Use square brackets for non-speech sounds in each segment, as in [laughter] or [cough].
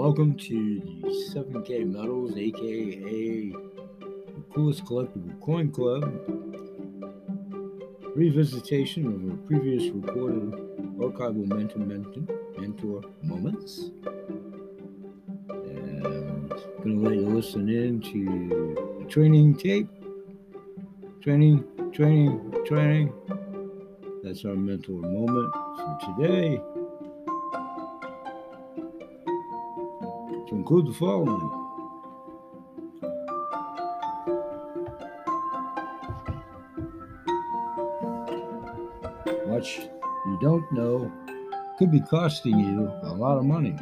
welcome to the 7K Metals, aka the Coolest Collectible Coin Club. Revisitation of a previous recorded archival mentor, mentor, mentor moments. And gonna let you listen in to training tape. Training, training, training. That's our mentor moment for today. Include the following. What you don't know could be costing you a lot of money.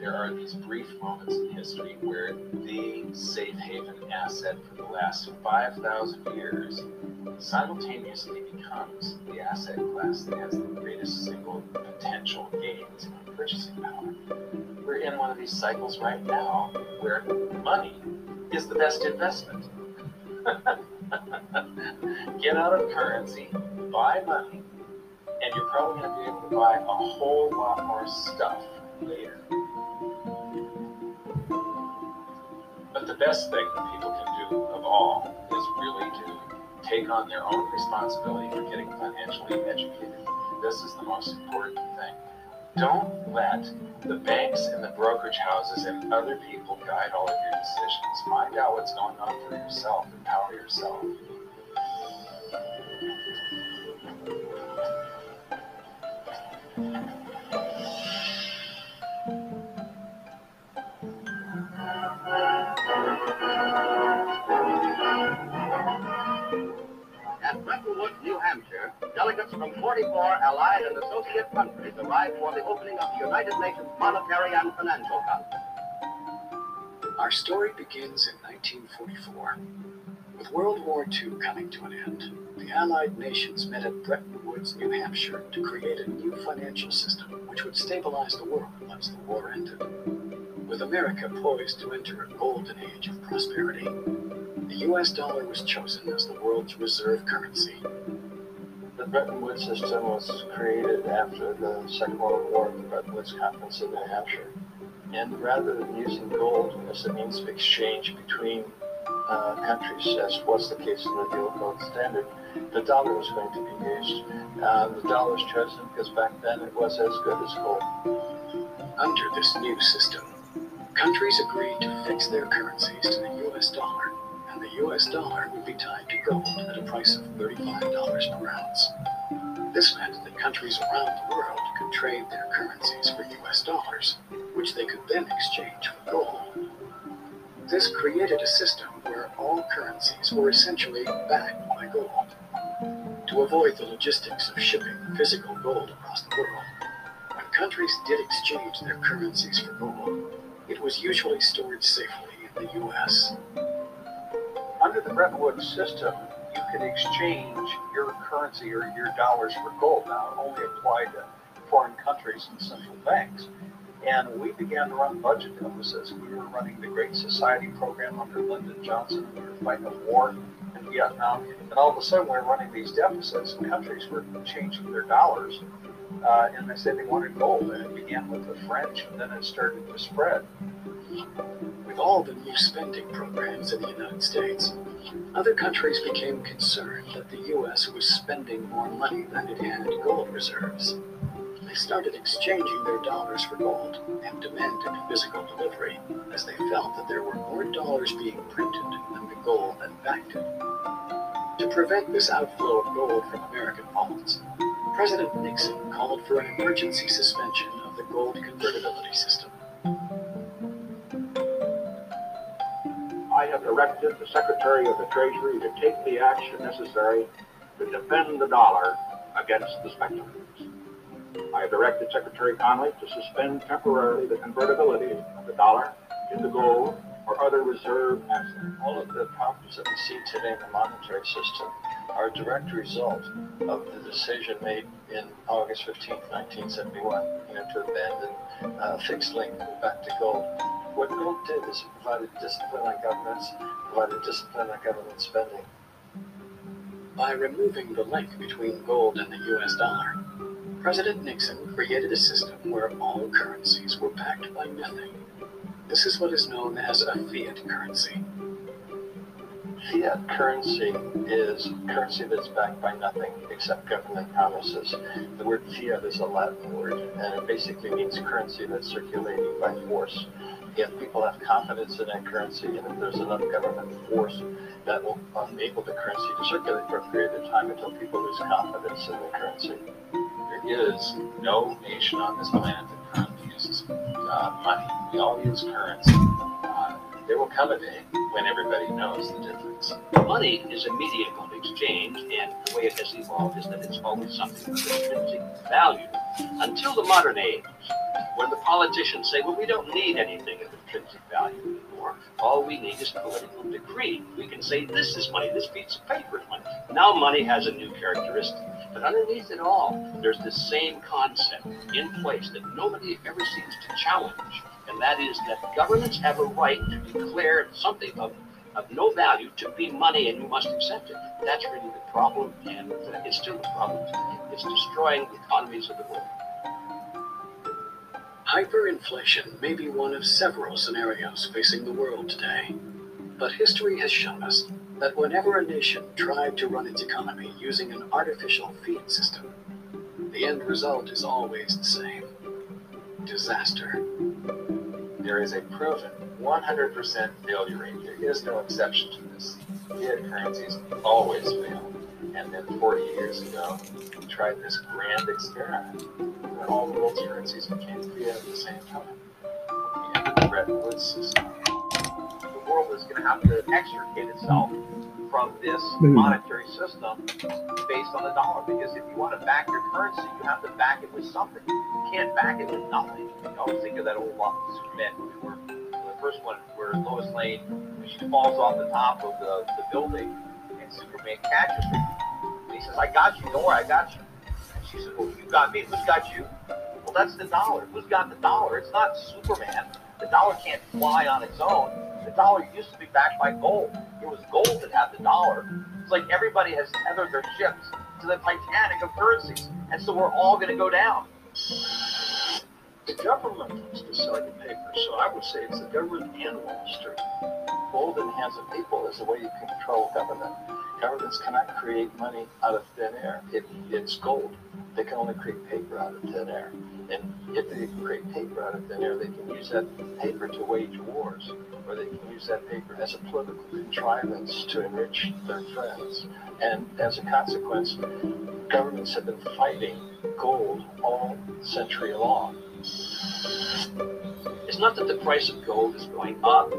There are these brief moments in history where the safe haven asset for the last 5,000 years simultaneously becomes the asset class that has the greatest single potential gains in purchasing power. We're in one of these cycles right now where money is the best investment. [laughs] Get out of currency, buy money, and you're probably going to be able to buy a whole lot more stuff later. The best thing that people can do of all is really to take on their own responsibility for getting financially educated. This is the most important thing. Don't let the banks and the brokerage houses and other people guide all of your decisions. Find out what's going on for yourself, empower yourself. Woods, New Hampshire, delegates from 44 allied and associate countries arrived for the opening of the United Nations Monetary and Financial Conference. Our story begins in 1944. With World War II coming to an end, the Allied nations met at Bretton Woods, New Hampshire to create a new financial system which would stabilize the world once the war ended. With America poised to enter a golden age of prosperity, the US dollar was chosen as the world's reserve currency. The Bretton Woods system was created after the Second World War, at the Bretton Woods Conference in New Hampshire. And rather than using gold as a means of exchange between uh, countries, as was the case in the Gold Standard, the dollar was going to be used. Uh, the dollar was chosen because back then it was as good as gold. Under this new system, countries agreed to fix their currencies to the US dollar, the US dollar would be tied to gold at a price of $35 per ounce. This meant that countries around the world could trade their currencies for US dollars, which they could then exchange for gold. This created a system where all currencies were essentially backed by gold. To avoid the logistics of shipping physical gold across the world, when countries did exchange their currencies for gold, it was usually stored safely in the US. Under the Bretton Woods system, you could exchange your currency or your dollars for gold. Now, it only applied to foreign countries and central banks. And we began to run budget deficits. We were running the Great Society program under Lyndon Johnson. We were fighting a war in Vietnam. And all of a sudden, we we're running these deficits, and countries were changing their dollars. Uh, and they said they wanted gold. And it began with the French, and then it started to spread. With all the new spending programs in the United States, other countries became concerned that the U.S. was spending more money than it had gold reserves. They started exchanging their dollars for gold and demanded physical delivery, as they felt that there were more dollars being printed than the gold that backed it. To prevent this outflow of gold from American vaults, President Nixon called for an emergency suspension of the gold convertibility system. Have directed the Secretary of the Treasury to take the action necessary to defend the dollar against the speculators. I have directed Secretary Connally to suspend temporarily the convertibility of the dollar into gold or other reserve assets. All of the problems that we see today in the monetary system are a direct result of the decision made in August 15, 1971, you know, to abandon uh, fixed link back to gold. What gold did is it provided discipline on governments, provided discipline on government spending. By removing the link between gold and the US dollar, President Nixon created a system where all currencies were backed by nothing. This is what is known as a fiat currency. Fiat currency is currency that's backed by nothing except government promises. The word fiat is a Latin word, and it basically means currency that's circulating by force. If people have confidence in that currency, and if there's enough government force, that will enable the currency to circulate for a period of time until people lose confidence in the currency. There is no nation on this planet that currently uses uh, money. We all use currency. Uh, there will come a day when everybody knows the difference. Money is a medium of exchange, and the way it has evolved is that it's always something with intrinsic value. Until the modern age, when the politicians say, well, we don't need anything of intrinsic value anymore. All we need is political decree. We can say, this is money, this piece of paper is money. Now money has a new characteristic. But underneath it all, there's the same concept in place that nobody ever seems to challenge. And that is that governments have a right to declare something of, of no value to be money and you must accept it. That's really the problem, and it's still the problem. It's destroying the economies of the world. Hyperinflation may be one of several scenarios facing the world today. But history has shown us that whenever a nation tried to run its economy using an artificial fiat system, the end result is always the same disaster. There is a proven 100% failure rate. There is no exception to this. Fiat currencies always fail. And then 40 years ago, we tried this grand experiment where all the world's currencies became fiat at the same time. The Bretton Woods system. The world is going to have to extricate itself from this hmm. monetary system based on the dollar. Because if you want to back your currency, you have to back it with something. You can't back it with nothing. You always think of that old Superman movie where the first one where Lois Lane she falls off the top of the, the building and Superman catches her. And he says, I got you, don't worry, I got you. And she says, Well, you got me, who's got you? Well, that's the dollar. Who's got the dollar? It's not Superman. The dollar can't fly on its own. The dollar used to be backed by gold. It was gold that had the dollar. It's like everybody has tethered their ships to the Titanic of currencies. And so we're all going to go down. The government wants to sell you paper, so I would say it's the government and Wall Street. Gold in the hands of people is the way you control government. Governments cannot create money out of thin air. It, it's gold. They can only create paper out of thin air. And if they create paper out of thin air, they can use that paper to wage wars, or they can use that paper as a political contrivance to enrich their friends. And as a consequence, governments have been fighting gold all century long. It's not that the price of gold is going up,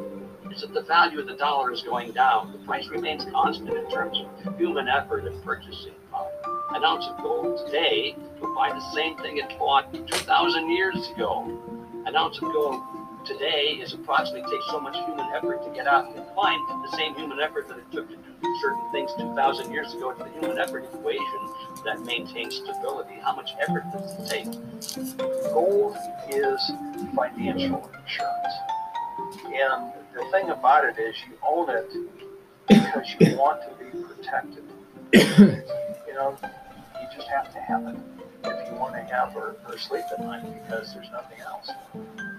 it's that the value of the dollar is going down. The price remains constant in terms of human effort and purchasing power. An ounce of gold today will buy the same thing it bought 2,000 years ago. An ounce of gold today is approximately takes so much human effort to get out and find the same human effort that it took to do certain things 2,000 years ago. It's the human effort equation that maintains stability. How much effort does it take? Gold is financial insurance. And the thing about it is you own it because you [coughs] want to be protected. you know, you just have to have it if you want to have or, or sleep at night because there's nothing else.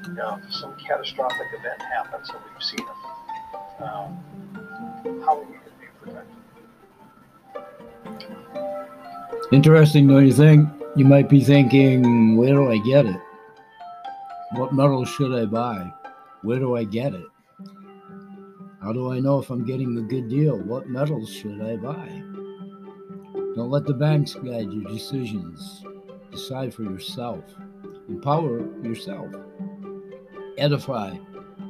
You know, if some catastrophic event happens, and we've seen it, um, how are you going to be protected? Interesting, don't you think? You might be thinking, where do I get it? What metal should I buy? Where do I get it? How do I know if I'm getting a good deal? What metals should I buy? Don't let the banks guide your decisions. Decide for yourself. Empower yourself. Edify.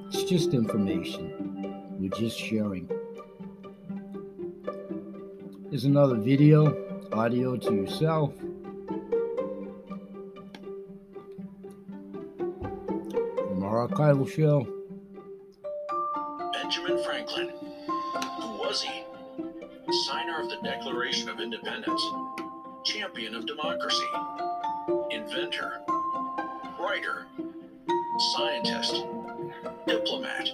It's just information. We're just sharing. Here's another video, audio to yourself. From our archival show. Benjamin Franklin. Who was he? Signer of the Declaration of Independence, champion of democracy, inventor, writer, scientist, diplomat.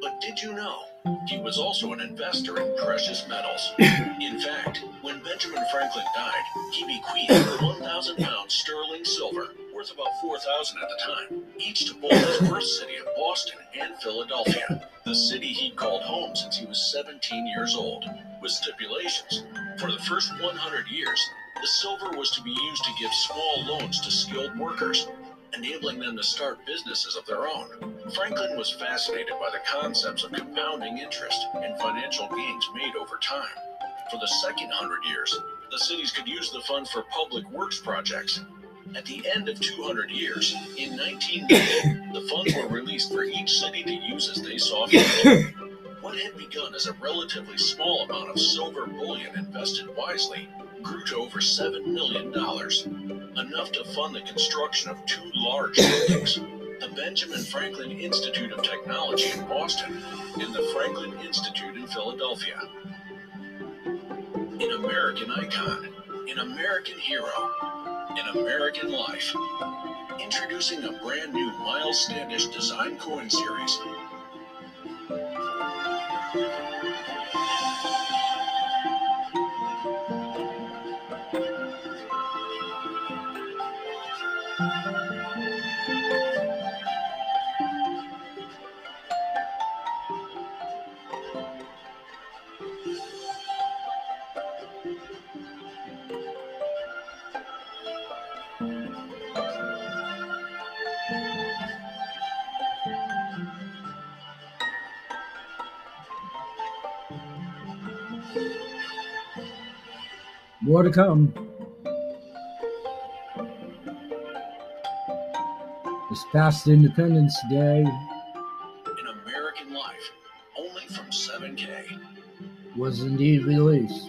But did you know he was also an investor in precious metals? [coughs] In fact, when Benjamin Franklin died, he bequeathed 1,000 pounds sterling silver, worth about 4,000 at the time, each to both his birth city of Boston and Philadelphia, the city he'd called home since he was 17 years old, with stipulations. For the first 100 years, the silver was to be used to give small loans to skilled workers, enabling them to start businesses of their own. Franklin was fascinated by the concepts of compounding interest and financial gains made over time. For the second hundred years, the cities could use the fund for public works projects. At the end of 200 years, in 1990, the funds were released for each city to use as they saw fit. What had begun as a relatively small amount of silver bullion invested wisely grew to over $7 million, enough to fund the construction of two large buildings the Benjamin Franklin Institute of Technology in Boston and the Franklin Institute in Philadelphia. An American icon, an American hero, an American life. Introducing a brand new Miles Standish design coin series come. This past Independence Day An American Life, only from 7K. was indeed released.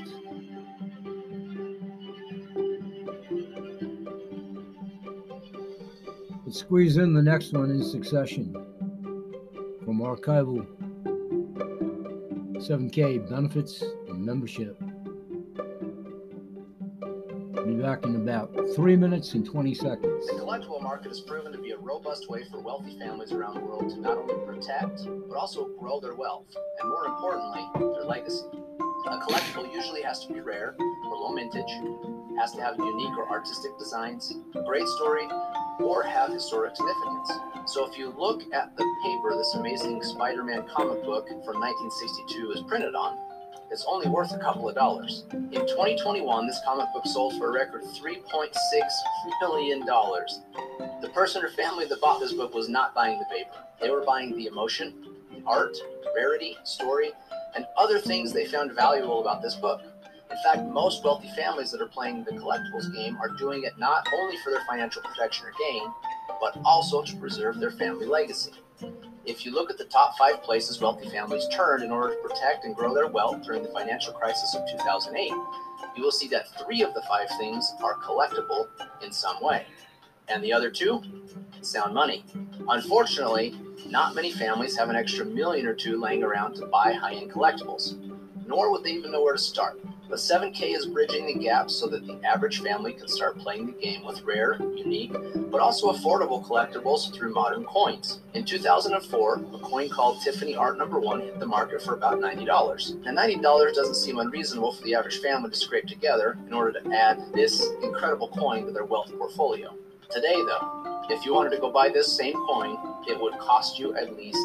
Let's squeeze in the next one in succession from archival 7K benefits and membership. Back in about three minutes and 20 seconds. The collectible market has proven to be a robust way for wealthy families around the world to not only protect, but also grow their wealth, and more importantly, their legacy. A collectible usually has to be rare or low mintage, has to have unique or artistic designs, great story, or have historic significance. So if you look at the paper this amazing Spider-Man comic book from 1962 is printed on, it's only worth a couple of dollars. In 2021, this comic book sold for a record $3.6 million. The person or family that bought this book was not buying the paper. They were buying the emotion, the art, rarity, story, and other things they found valuable about this book. In fact, most wealthy families that are playing the collectibles game are doing it not only for their financial protection or gain, but also to preserve their family legacy. If you look at the top five places wealthy families turned in order to protect and grow their wealth during the financial crisis of 2008, you will see that three of the five things are collectible in some way. And the other two? Sound money. Unfortunately, not many families have an extra million or two laying around to buy high end collectibles, nor would they even know where to start. But 7K is bridging the gap so that the average family can start playing the game with rare, unique, but also affordable collectibles through modern coins. In 2004, a coin called Tiffany Art Number 1 hit the market for about $90. And $90 doesn't seem unreasonable for the average family to scrape together in order to add this incredible coin to their wealth portfolio. Today, though, if you wanted to go buy this same coin, it would cost you at least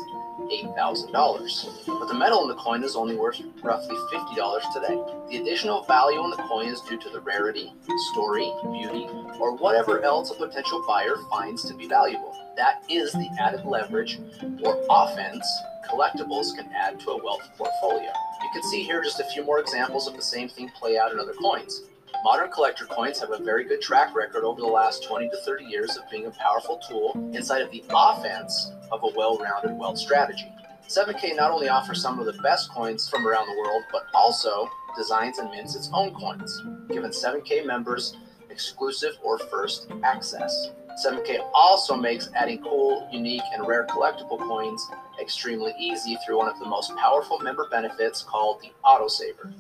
$8,000. But the metal in the coin is only worth roughly $50 today. The additional value in the coin is due to the rarity, story, beauty, or whatever else a potential buyer finds to be valuable. That is the added leverage or offense collectibles can add to a wealth portfolio. You can see here just a few more examples of the same thing play out in other coins. Modern collector coins have a very good track record over the last 20 to 30 years of being a powerful tool inside of the offense of a well rounded wealth strategy. 7K not only offers some of the best coins from around the world, but also designs and mints its own coins, giving 7K members exclusive or first access. 7K also makes adding cool, unique, and rare collectible coins extremely easy through one of the most powerful member benefits called the Autosaver.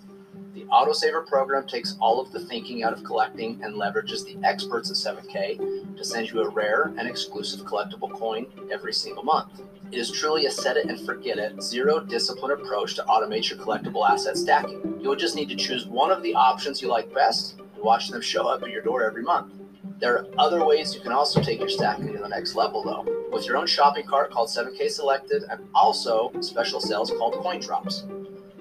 The Autosaver program takes all of the thinking out of collecting and leverages the experts at 7K to send you a rare and exclusive collectible coin every single month. It is truly a set it and forget it, zero discipline approach to automate your collectible asset stacking. You'll just need to choose one of the options you like best and watch them show up at your door every month. There are other ways you can also take your stacking to the next level, though, with your own shopping cart called 7K Selected and also special sales called Coin Drops.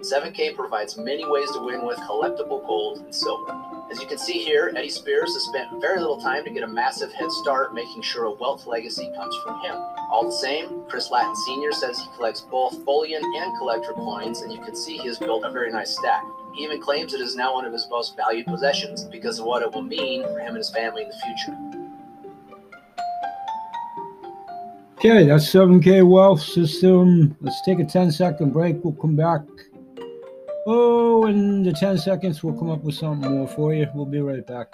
7K provides many ways to win with collectible gold and silver. As you can see here, Eddie Spears has spent very little time to get a massive head start, making sure a wealth legacy comes from him. All the same, Chris Latin Sr. says he collects both bullion and collector coins, and you can see he has built a very nice stack. He even claims it is now one of his most valued possessions because of what it will mean for him and his family in the future. Okay, that's 7K Wealth System. Let's take a 10 second break. We'll come back. Oh, in the 10 seconds, we'll come up with something more for you. We'll be right back.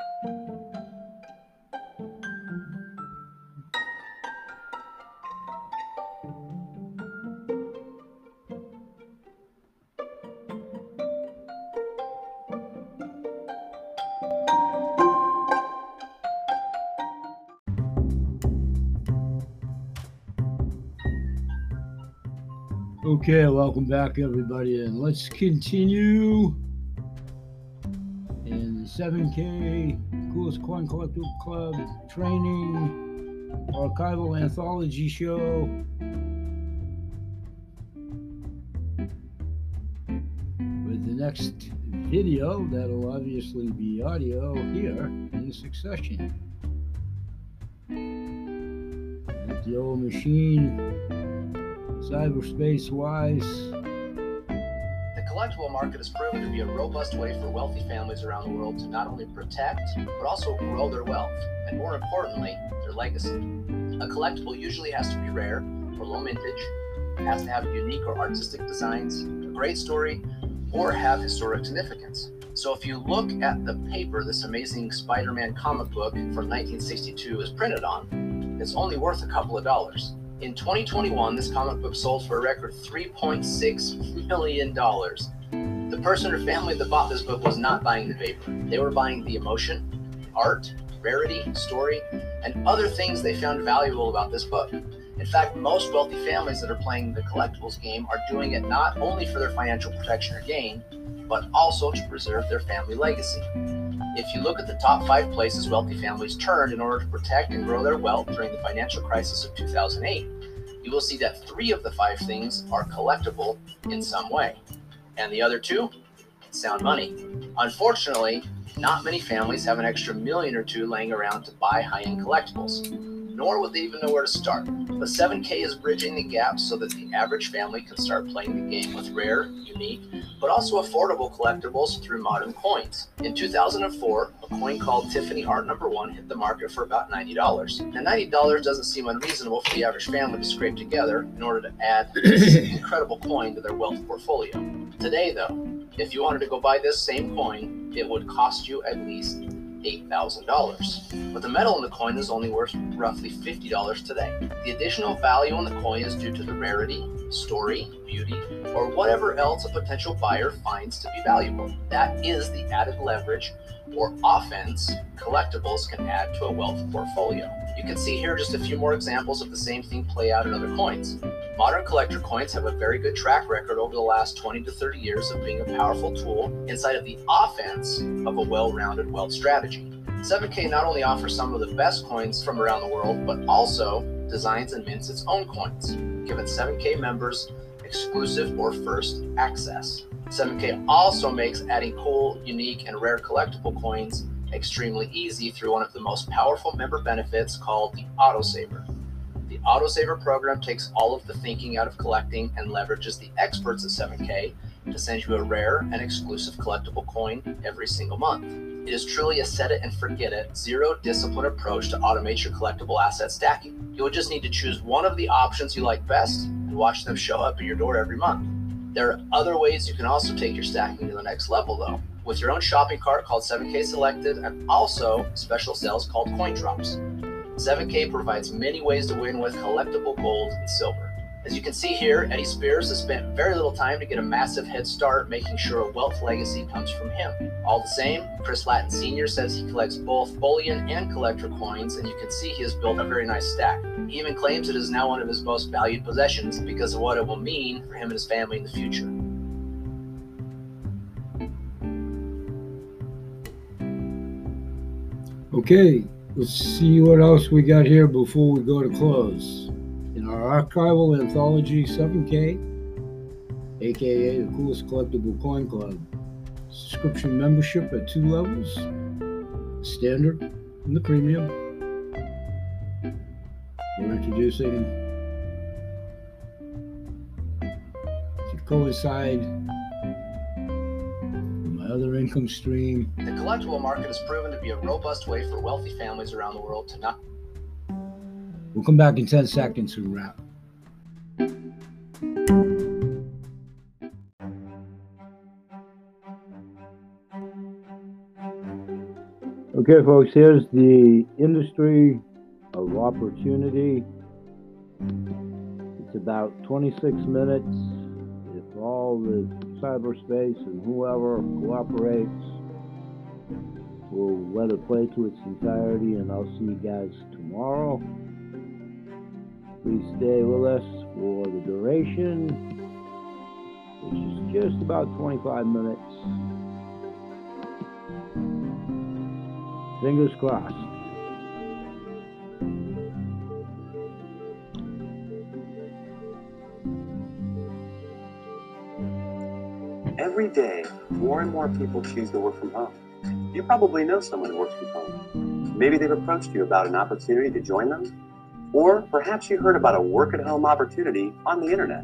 Okay, welcome back, everybody, and let's continue in the 7K Coolest Coin Collectible Club training archival anthology show. With the next video, that'll obviously be audio here in succession. The old machine cyberspace wise. The collectible market has proven to be a robust way for wealthy families around the world to not only protect, but also grow their wealth, and more importantly, their legacy. A collectible usually has to be rare or low mintage, has to have unique or artistic designs, a great story, or have historic significance. So if you look at the paper this amazing Spider-Man comic book from 1962 is printed on, it's only worth a couple of dollars. In 2021, this comic book sold for a record $3.6 million. The person or family that bought this book was not buying the paper. They were buying the emotion, art, rarity, story, and other things they found valuable about this book. In fact, most wealthy families that are playing the collectibles game are doing it not only for their financial protection or gain, but also to preserve their family legacy. If you look at the top five places wealthy families turned in order to protect and grow their wealth during the financial crisis of 2008, you will see that three of the five things are collectible in some way. And the other two? Sound money. Unfortunately, not many families have an extra million or two laying around to buy high end collectibles nor would they even know where to start. But 7K is bridging the gap so that the average family can start playing the game with rare, unique, but also affordable collectibles through modern coins. In 2004, a coin called Tiffany Art Number One hit the market for about $90. Now, $90 doesn't seem unreasonable for the average family to scrape together in order to add [coughs] this incredible coin to their wealth portfolio. Today, though, if you wanted to go buy this same coin, it would cost you at least $8,000. But the metal in the coin is only worth roughly $50 today. The additional value on the coin is due to the rarity, story, beauty, or whatever else a potential buyer finds to be valuable. That is the added leverage or offense collectibles can add to a wealth portfolio. You can see here just a few more examples of the same thing play out in other coins. Modern collector coins have a very good track record over the last 20 to 30 years of being a powerful tool inside of the offense of a well rounded wealth strategy. 7K not only offers some of the best coins from around the world, but also designs and mints its own coins, giving 7K members exclusive or first access. 7K also makes adding cool, unique, and rare collectible coins extremely easy through one of the most powerful member benefits called the Autosaver. The Autosaver program takes all of the thinking out of collecting and leverages the experts at 7K to send you a rare and exclusive collectible coin every single month. It is truly a set it and forget it, zero discipline approach to automate your collectible asset stacking. You'll just need to choose one of the options you like best and watch them show up at your door every month. There are other ways you can also take your stacking to the next level, though, with your own shopping cart called 7K Selected and also special sales called Coin Drops. 7K provides many ways to win with collectible gold and silver. As you can see here, Eddie Spears has spent very little time to get a massive head start, making sure a wealth legacy comes from him. All the same, Chris Latin Sr. says he collects both bullion and collector coins, and you can see he has built a very nice stack. He even claims it is now one of his most valued possessions because of what it will mean for him and his family in the future. Okay, let's see what else we got here before we go to close. Our archival anthology 7K, aka the coolest collectible coin club, subscription membership at two levels standard and the premium. We're introducing to coincide my other income stream. The collectible market has proven to be a robust way for wealthy families around the world to not We'll come back in 10 seconds and wrap. Okay, folks, here's the industry of opportunity. It's about 26 minutes. If all the cyberspace and whoever cooperates, we'll let it play to its entirety, and I'll see you guys tomorrow. Please stay with us for the duration, which is just about 25 minutes. Fingers crossed. Every day, more and more people choose to work from home. You probably know someone who works from home. Maybe they've approached you about an opportunity to join them, or perhaps you heard about a work at home opportunity on the internet.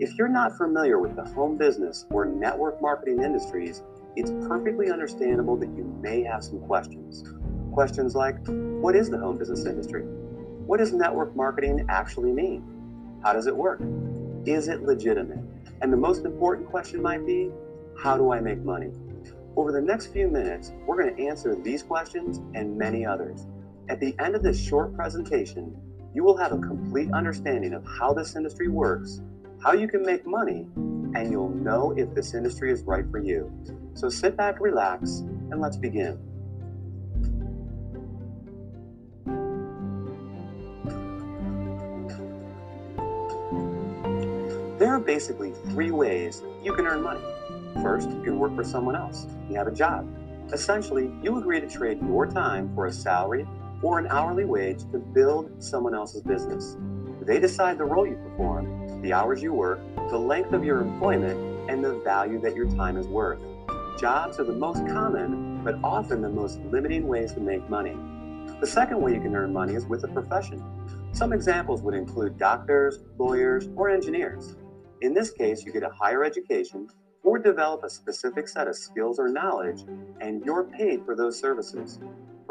If you're not familiar with the home business or network marketing industries, it's perfectly understandable that you may have some questions. Questions like What is the home business industry? What does network marketing actually mean? How does it work? Is it legitimate? And the most important question might be How do I make money? Over the next few minutes, we're going to answer these questions and many others. At the end of this short presentation, you will have a complete understanding of how this industry works, how you can make money, and you'll know if this industry is right for you. So sit back, relax, and let's begin. There are basically three ways you can earn money. First, you can work for someone else. You have a job. Essentially, you agree to trade your time for a salary or an hourly wage to build someone else's business. They decide the role you perform, the hours you work, the length of your employment, and the value that your time is worth. Jobs are the most common, but often the most limiting ways to make money. The second way you can earn money is with a profession. Some examples would include doctors, lawyers, or engineers. In this case, you get a higher education or develop a specific set of skills or knowledge, and you're paid for those services.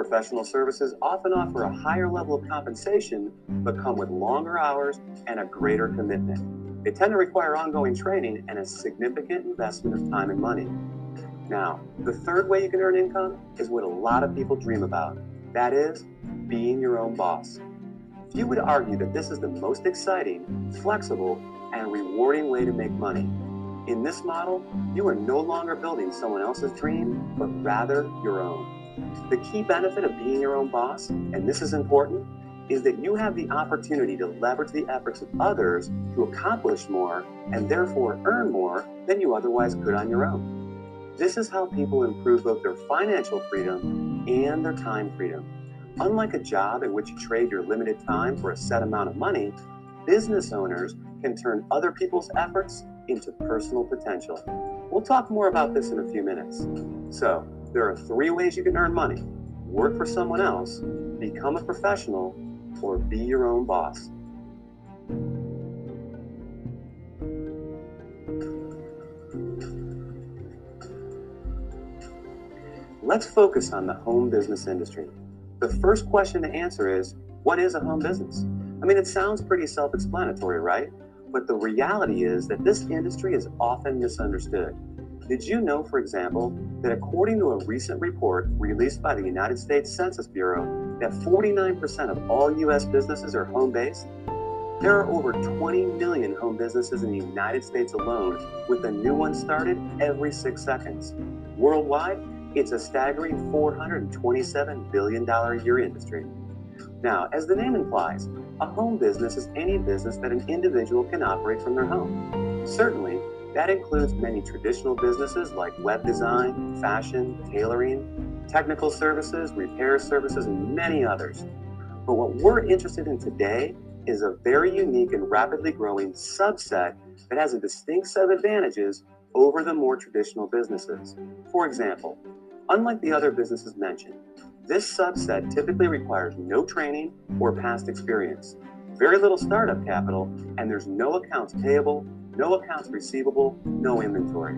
Professional services often offer a higher level of compensation, but come with longer hours and a greater commitment. They tend to require ongoing training and a significant investment of time and money. Now, the third way you can earn income is what a lot of people dream about that is, being your own boss. Few would argue that this is the most exciting, flexible, and rewarding way to make money. In this model, you are no longer building someone else's dream, but rather your own. The key benefit of being your own boss, and this is important, is that you have the opportunity to leverage the efforts of others to accomplish more and therefore earn more than you otherwise could on your own. This is how people improve both their financial freedom and their time freedom. Unlike a job in which you trade your limited time for a set amount of money, business owners can turn other people's efforts into personal potential. We'll talk more about this in a few minutes. So, there are three ways you can earn money work for someone else, become a professional, or be your own boss. let's focus on the home business industry. The first question to answer is what is a home business? I mean, it sounds pretty self explanatory, right? But the reality is that this industry is often misunderstood. Did you know, for example, that according to a recent report released by the United States Census Bureau, that 49% of all U.S. businesses are home based? There are over 20 million home businesses in the United States alone, with a new one started every six seconds. Worldwide, it's a staggering $427 billion a year industry. Now, as the name implies, a home business is any business that an individual can operate from their home. Certainly, that includes many traditional businesses like web design, fashion, tailoring, technical services, repair services, and many others. But what we're interested in today is a very unique and rapidly growing subset that has a distinct set of advantages over the more traditional businesses. For example, unlike the other businesses mentioned, this subset typically requires no training or past experience, very little startup capital, and there's no accounts payable, no accounts receivable, no inventory.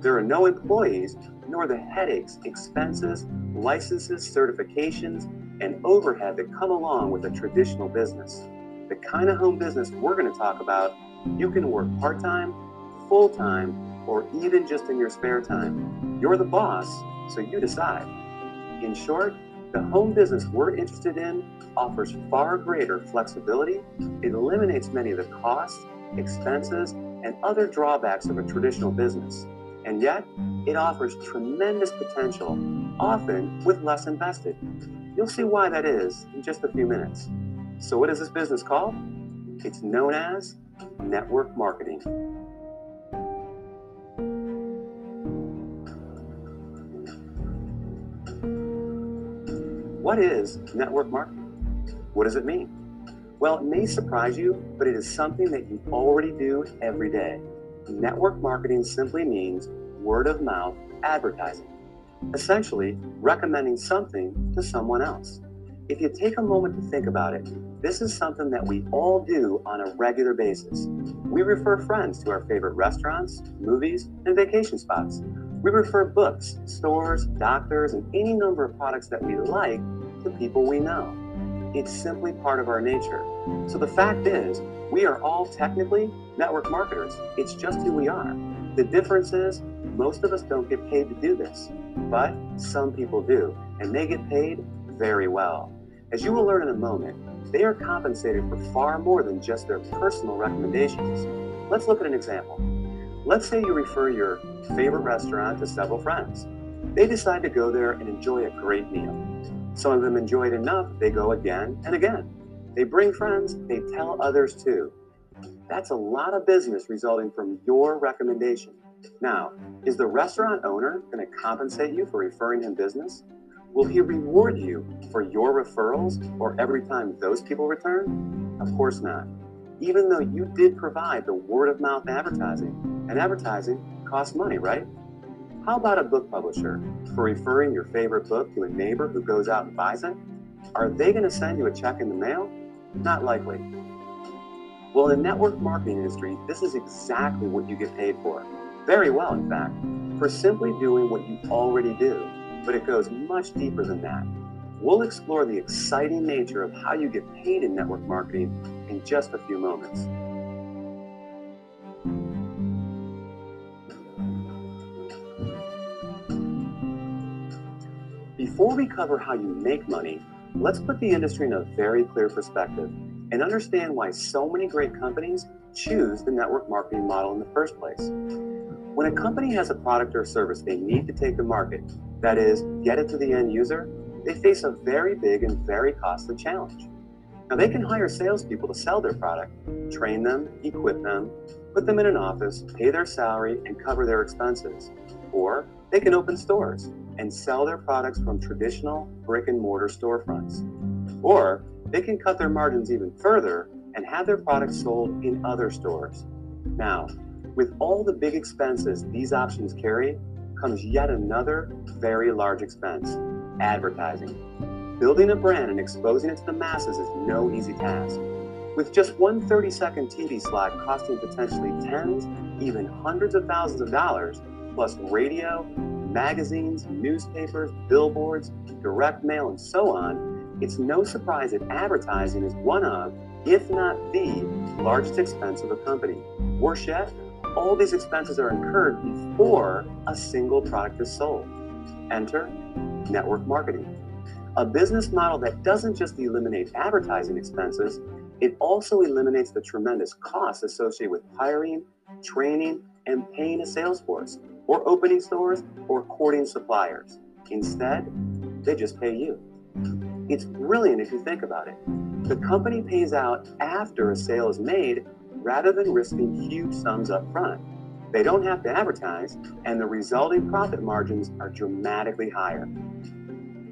There are no employees, nor the headaches, expenses, licenses, certifications, and overhead that come along with a traditional business. The kind of home business we're going to talk about, you can work part time, full time, or even just in your spare time. You're the boss, so you decide. In short, the home business we're interested in offers far greater flexibility, it eliminates many of the costs, expenses, and other drawbacks of a traditional business. And yet, it offers tremendous potential, often with less invested. You'll see why that is in just a few minutes. So, what is this business called? It's known as network marketing. What is network marketing? What does it mean? Well, it may surprise you, but it is something that you already do every day. Network marketing simply means word of mouth advertising, essentially recommending something to someone else. If you take a moment to think about it, this is something that we all do on a regular basis. We refer friends to our favorite restaurants, movies, and vacation spots. We refer books, stores, doctors, and any number of products that we like to people we know. It's simply part of our nature. So the fact is, we are all technically network marketers. It's just who we are. The difference is, most of us don't get paid to do this, but some people do, and they get paid very well. As you will learn in a moment, they are compensated for far more than just their personal recommendations. Let's look at an example. Let's say you refer your favorite restaurant to several friends. They decide to go there and enjoy a great meal. Some of them enjoy it enough, they go again and again. They bring friends, they tell others too. That's a lot of business resulting from your recommendation. Now, is the restaurant owner going to compensate you for referring him business? Will he reward you for your referrals or every time those people return? Of course not. Even though you did provide the word of mouth advertising, and advertising costs money, right? How about a book publisher for referring your favorite book to a neighbor who goes out and buys it? Are they going to send you a check in the mail? Not likely. Well, in the network marketing industry, this is exactly what you get paid for. Very well, in fact, for simply doing what you already do. But it goes much deeper than that. We'll explore the exciting nature of how you get paid in network marketing in just a few moments. Before we cover how you make money, let's put the industry in a very clear perspective and understand why so many great companies choose the network marketing model in the first place. When a company has a product or service they need to take to market, that is, get it to the end user, they face a very big and very costly challenge. Now, they can hire salespeople to sell their product, train them, equip them, put them in an office, pay their salary, and cover their expenses. Or they can open stores and sell their products from traditional brick and mortar storefronts. Or they can cut their margins even further and have their products sold in other stores. Now, with all the big expenses these options carry, comes yet another very large expense advertising. Building a brand and exposing it to the masses is no easy task. With just one 30 second TV slot costing potentially tens, even hundreds of thousands of dollars, plus radio, magazines, newspapers, billboards, direct mail, and so on, it's no surprise that advertising is one of, if not the, largest expense of a company. Worse yet, all these expenses are incurred before a single product is sold. Enter network marketing. A business model that doesn't just eliminate advertising expenses, it also eliminates the tremendous costs associated with hiring, training, and paying a sales force, or opening stores, or courting suppliers. Instead, they just pay you. It's brilliant if you think about it. The company pays out after a sale is made rather than risking huge sums up front. They don't have to advertise, and the resulting profit margins are dramatically higher.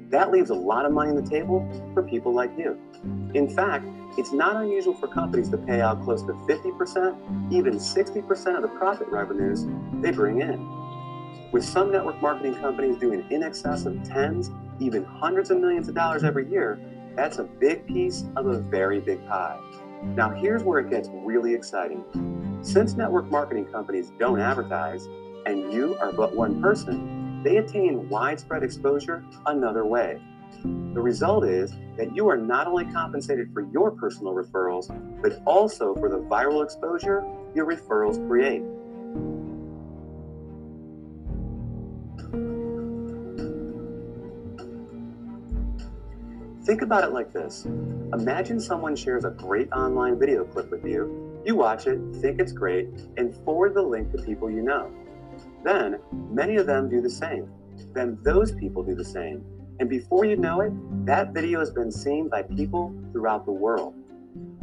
That leaves a lot of money on the table for people like you. In fact, it's not unusual for companies to pay out close to 50%, even 60% of the profit revenues they bring in. With some network marketing companies doing in excess of tens, even hundreds of millions of dollars every year, that's a big piece of a very big pie. Now, here's where it gets really exciting. Since network marketing companies don't advertise, and you are but one person, they attain widespread exposure another way. The result is that you are not only compensated for your personal referrals, but also for the viral exposure your referrals create. Think about it like this Imagine someone shares a great online video clip with you. You watch it, think it's great, and forward the link to people you know. Then, many of them do the same. Then, those people do the same. And before you know it, that video has been seen by people throughout the world.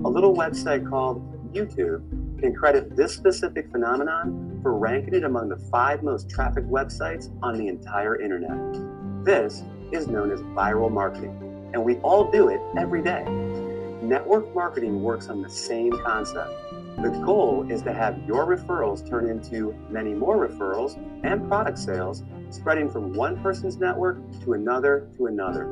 A little website called YouTube can credit this specific phenomenon for ranking it among the five most trafficked websites on the entire internet. This is known as viral marketing and we all do it every day. Network marketing works on the same concept. The goal is to have your referrals turn into many more referrals and product sales, spreading from one person's network to another to another.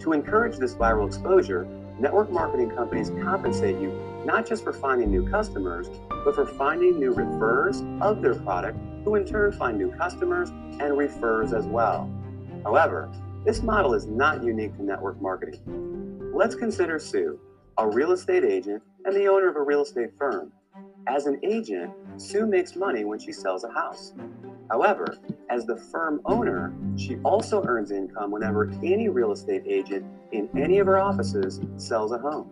To encourage this viral exposure, network marketing companies compensate you not just for finding new customers, but for finding new referrers of their product, who in turn find new customers and refers as well. However, this model is not unique to network marketing. Let's consider Sue, a real estate agent and the owner of a real estate firm. As an agent, Sue makes money when she sells a house. However, as the firm owner, she also earns income whenever any real estate agent in any of her offices sells a home.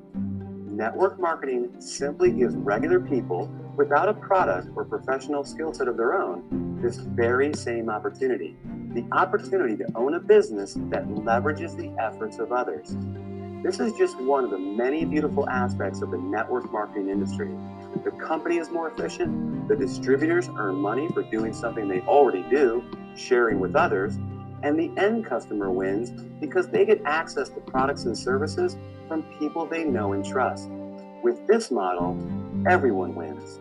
Network marketing simply gives regular people without a product or professional skill set of their own this very same opportunity the opportunity to own a business that leverages the efforts of others. This is just one of the many beautiful aspects of the network marketing industry. The company is more efficient, the distributors earn money for doing something they already do, sharing with others, and the end customer wins because they get access to products and services from people they know and trust. With this model, everyone wins.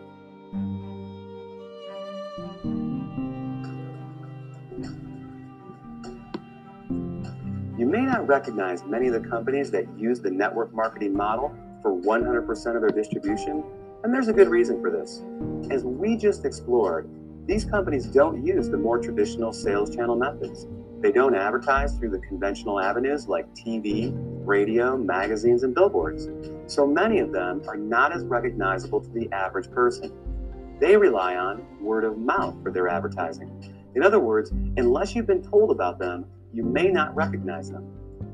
You may not recognize many of the companies that use the network marketing model for 100% of their distribution, and there's a good reason for this. As we just explored, these companies don't use the more traditional sales channel methods. They don't advertise through the conventional avenues like TV, radio, magazines, and billboards. So many of them are not as recognizable to the average person. They rely on word of mouth for their advertising. In other words, unless you've been told about them, you may not recognize them.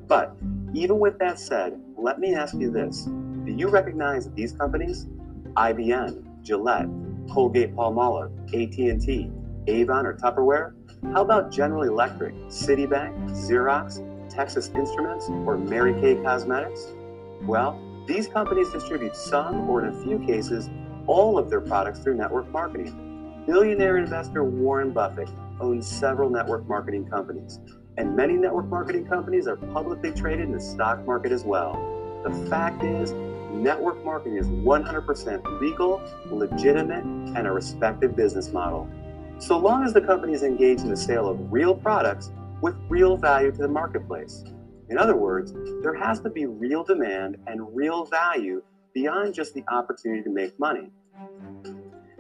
But even with that said, let me ask you this. Do you recognize these companies? IBM, Gillette, Colgate Palmolive, AT&T, Avon or Tupperware? How about General Electric, Citibank, Xerox, Texas Instruments, or Mary Kay Cosmetics? Well, these companies distribute some, or in a few cases, all of their products through network marketing. Billionaire investor Warren Buffett owns several network marketing companies and many network marketing companies are publicly traded in the stock market as well. The fact is, network marketing is 100% legal, legitimate, and a respected business model. So long as the company is engaged in the sale of real products with real value to the marketplace. In other words, there has to be real demand and real value beyond just the opportunity to make money.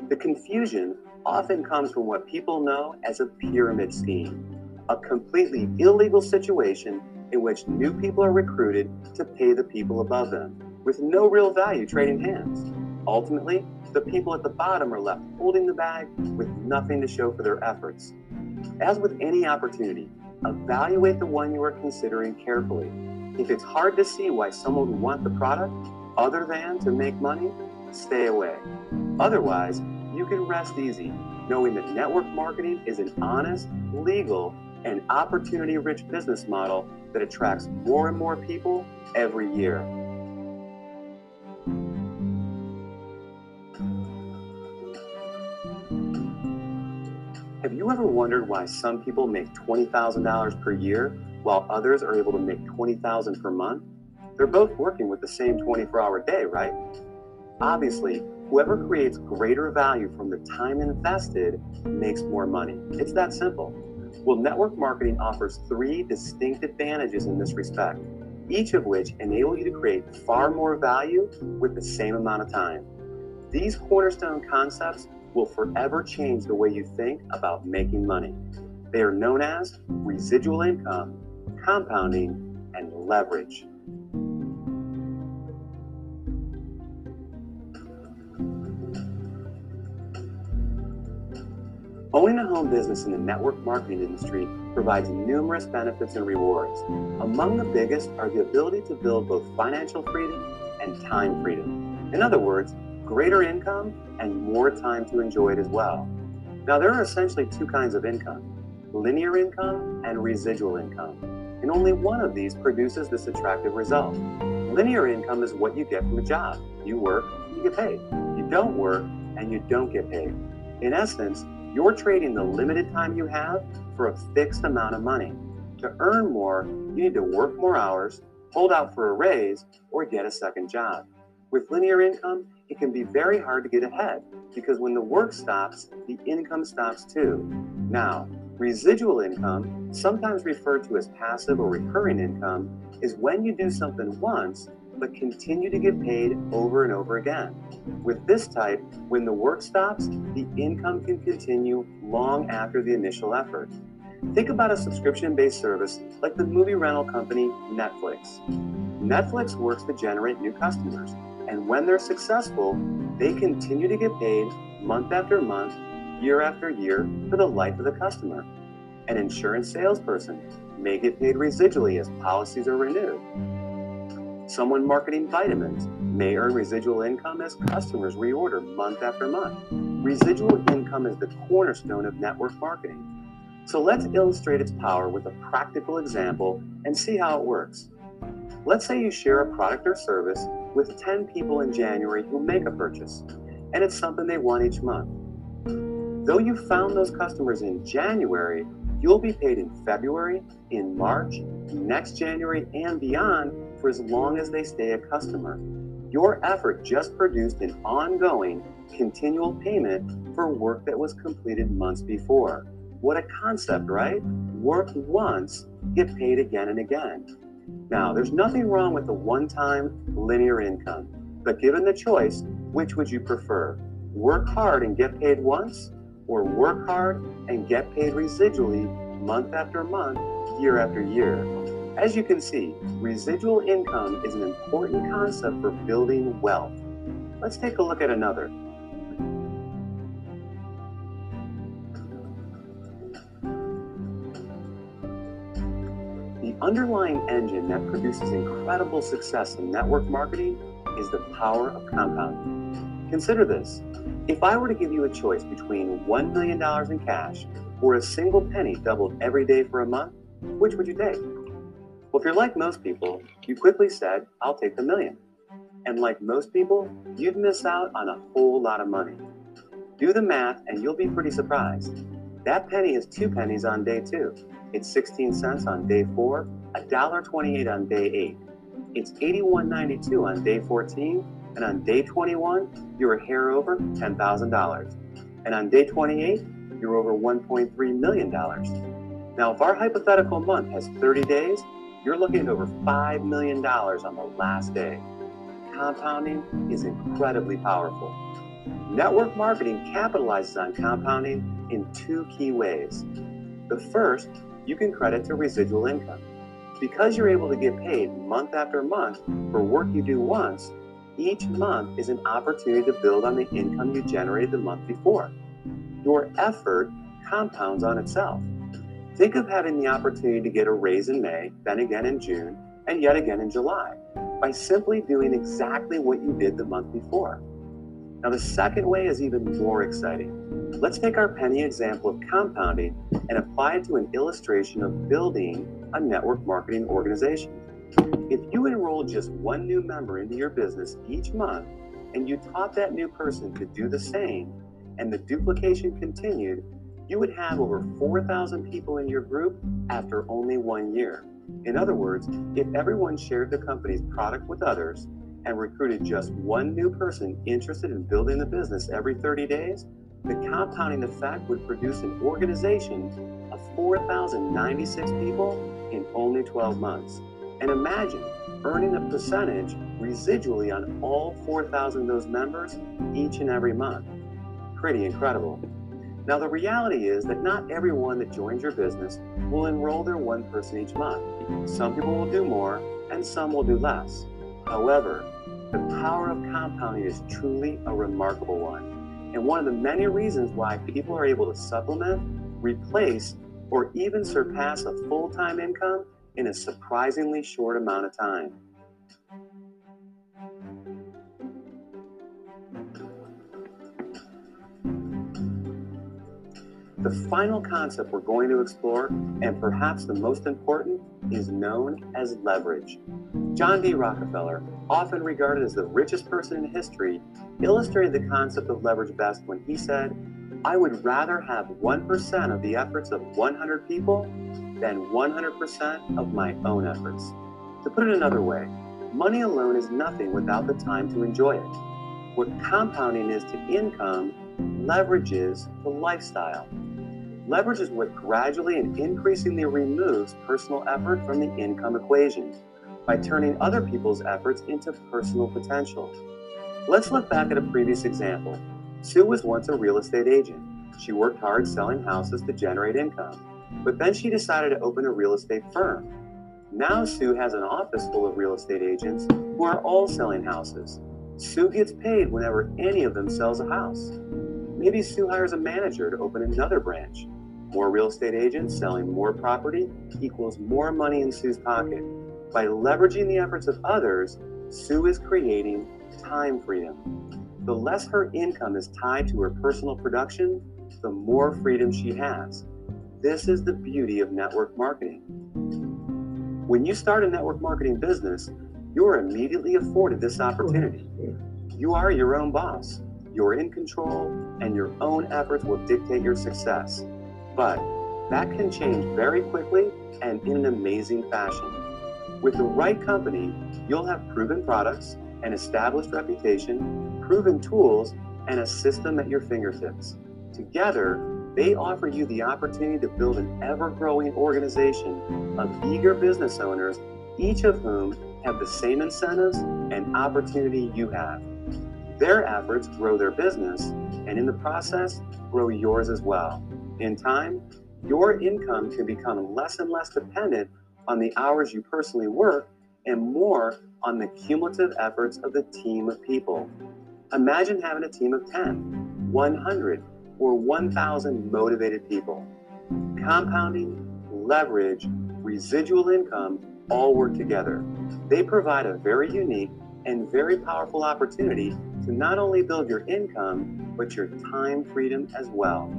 The confusion often comes from what people know as a pyramid scheme, a completely illegal situation in which new people are recruited to pay the people above them, with no real value trading hands. Ultimately, the people at the bottom are left holding the bag with nothing to show for their efforts. As with any opportunity, evaluate the one you are considering carefully. If it's hard to see why someone would want the product other than to make money, stay away. Otherwise, you can rest easy knowing that network marketing is an honest, legal, and opportunity rich business model that attracts more and more people every year. Have you ever wondered why some people make $20,000 per year while others are able to make $20,000 per month? They're both working with the same 24 hour day, right? Obviously, whoever creates greater value from the time invested makes more money. It's that simple. Well, network marketing offers three distinct advantages in this respect, each of which enable you to create far more value with the same amount of time. These cornerstone concepts will forever change the way you think about making money. They are known as residual income, compounding, and leverage. Owning a home business in the network marketing industry provides numerous benefits and rewards. Among the biggest are the ability to build both financial freedom and time freedom. In other words, greater income and more time to enjoy it as well. Now, there are essentially two kinds of income linear income and residual income. And only one of these produces this attractive result. Linear income is what you get from a job. You work, you get paid. You don't work, and you don't get paid. In essence, you're trading the limited time you have for a fixed amount of money. To earn more, you need to work more hours, hold out for a raise, or get a second job. With linear income, it can be very hard to get ahead because when the work stops, the income stops too. Now, residual income, sometimes referred to as passive or recurring income, is when you do something once but continue to get paid over and over again. With this type, when the work stops, the income can continue long after the initial effort. Think about a subscription based service like the movie rental company Netflix. Netflix works to generate new customers, and when they're successful, they continue to get paid month after month, year after year for the life of the customer. An insurance salesperson may get paid residually as policies are renewed. Someone marketing vitamins may earn residual income as customers reorder month after month. Residual income is the cornerstone of network marketing. So let's illustrate its power with a practical example and see how it works. Let's say you share a product or service with 10 people in January who make a purchase, and it's something they want each month. Though you found those customers in January, you'll be paid in February, in March, next January, and beyond for as long as they stay a customer. Your effort just produced an ongoing, continual payment for work that was completed months before. What a concept, right? Work once, get paid again and again. Now, there's nothing wrong with the one time linear income, but given the choice, which would you prefer? Work hard and get paid once, or work hard and get paid residually month after month, year after year? As you can see, residual income is an important concept for building wealth. Let's take a look at another. The underlying engine that produces incredible success in network marketing is the power of compounding. Consider this. If I were to give you a choice between $1 million in cash or a single penny doubled every day for a month, which would you take? Well, if you're like most people, you quickly said, I'll take the million. And like most people, you'd miss out on a whole lot of money. Do the math and you'll be pretty surprised. That penny is two pennies on day two. It's 16 cents on day four, $1.28 on day eight. It's 81.92 on day 14, and on day 21, you're a hair over $10,000. And on day 28, you're over $1.3 million. Now, if our hypothetical month has 30 days, you're looking at over $5 million on the last day. Compounding is incredibly powerful. Network marketing capitalizes on compounding in two key ways. The first, you can credit to residual income. Because you're able to get paid month after month for work you do once, each month is an opportunity to build on the income you generated the month before. Your effort compounds on itself. Think of having the opportunity to get a raise in May, then again in June, and yet again in July by simply doing exactly what you did the month before. Now, the second way is even more exciting. Let's take our penny example of compounding and apply it to an illustration of building a network marketing organization. If you enroll just one new member into your business each month and you taught that new person to do the same and the duplication continued, you would have over 4,000 people in your group after only one year. In other words, if everyone shared the company's product with others and recruited just one new person interested in building the business every 30 days, the compounding effect would produce an organization of 4,096 people in only 12 months. And imagine earning a percentage residually on all 4,000 of those members each and every month. Pretty incredible. Now, the reality is that not everyone that joins your business will enroll their one person each month. Some people will do more and some will do less. However, the power of compounding is truly a remarkable one, and one of the many reasons why people are able to supplement, replace, or even surpass a full time income in a surprisingly short amount of time. The final concept we're going to explore, and perhaps the most important, is known as leverage. John D. Rockefeller, often regarded as the richest person in history, illustrated the concept of leverage best when he said, I would rather have 1% of the efforts of 100 people than 100% of my own efforts. To put it another way, money alone is nothing without the time to enjoy it. What compounding is to income, leverage is to lifestyle. Leverage is what gradually and increasingly removes personal effort from the income equation by turning other people's efforts into personal potential. Let's look back at a previous example. Sue was once a real estate agent. She worked hard selling houses to generate income, but then she decided to open a real estate firm. Now Sue has an office full of real estate agents who are all selling houses. Sue gets paid whenever any of them sells a house. Maybe Sue hires a manager to open another branch. More real estate agents selling more property equals more money in Sue's pocket. By leveraging the efforts of others, Sue is creating time freedom. The less her income is tied to her personal production, the more freedom she has. This is the beauty of network marketing. When you start a network marketing business, you're immediately afforded this opportunity. You are your own boss, you're in control, and your own efforts will dictate your success. But that can change very quickly and in an amazing fashion. With the right company, you'll have proven products, an established reputation, proven tools, and a system at your fingertips. Together, they offer you the opportunity to build an ever growing organization of eager business owners, each of whom have the same incentives and opportunity you have. Their efforts grow their business, and in the process, grow yours as well. In time, your income can become less and less dependent on the hours you personally work and more on the cumulative efforts of the team of people. Imagine having a team of 10, 100, or 1,000 motivated people. Compounding, leverage, residual income all work together. They provide a very unique and very powerful opportunity to not only build your income, but your time freedom as well.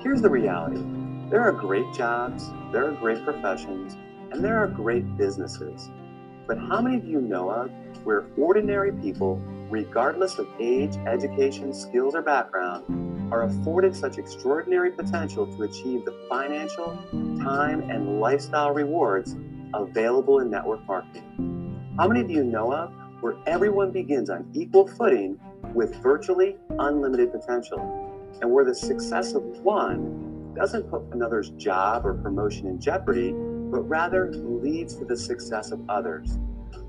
Here's the reality there are great jobs, there are great professions, and there are great businesses. But how many of you know of where ordinary people, regardless of age, education, skills, or background, are afforded such extraordinary potential to achieve the financial, time, and lifestyle rewards available in network marketing? How many of you know of where everyone begins on equal footing with virtually unlimited potential? and where the success of one doesn't put another's job or promotion in jeopardy, but rather leads to the success of others.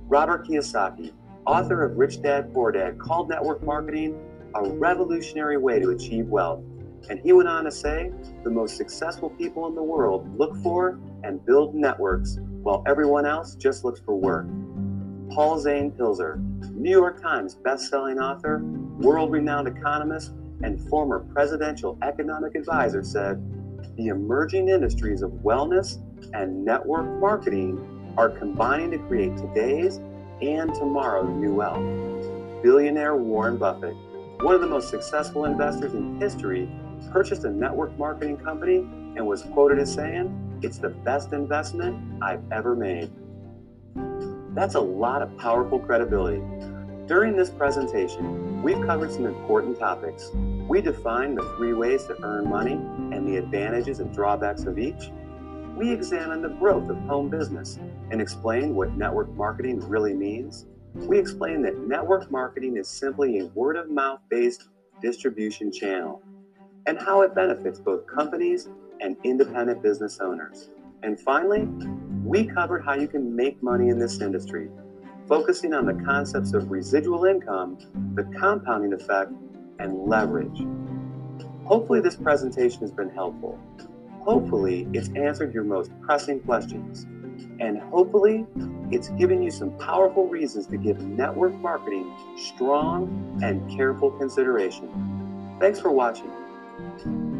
Robert Kiyosaki, author of Rich Dad Poor Dad, called network marketing a revolutionary way to achieve wealth. And he went on to say the most successful people in the world look for and build networks while everyone else just looks for work. Paul Zane Pilzer, New York Times best-selling author, world-renowned economist, and former presidential economic advisor said, the emerging industries of wellness and network marketing are combining to create today's and tomorrow's new wealth. Billionaire Warren Buffett, one of the most successful investors in history, purchased a network marketing company and was quoted as saying, It's the best investment I've ever made. That's a lot of powerful credibility. During this presentation, we've covered some important topics. We defined the three ways to earn money and the advantages and drawbacks of each. We examined the growth of home business and explained what network marketing really means. We explained that network marketing is simply a word of mouth based distribution channel and how it benefits both companies and independent business owners. And finally, we covered how you can make money in this industry, focusing on the concepts of residual income, the compounding effect, and leverage. Hopefully, this presentation has been helpful. Hopefully, it's answered your most pressing questions. And hopefully, it's given you some powerful reasons to give network marketing strong and careful consideration. Thanks for watching.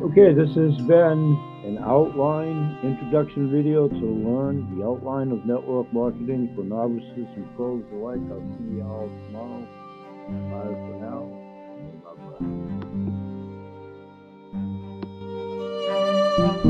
Okay, this has been an outline introduction video to learn the outline of network marketing for novices and pros alike. I'll see you all tomorrow. Bye for now. Bye bye.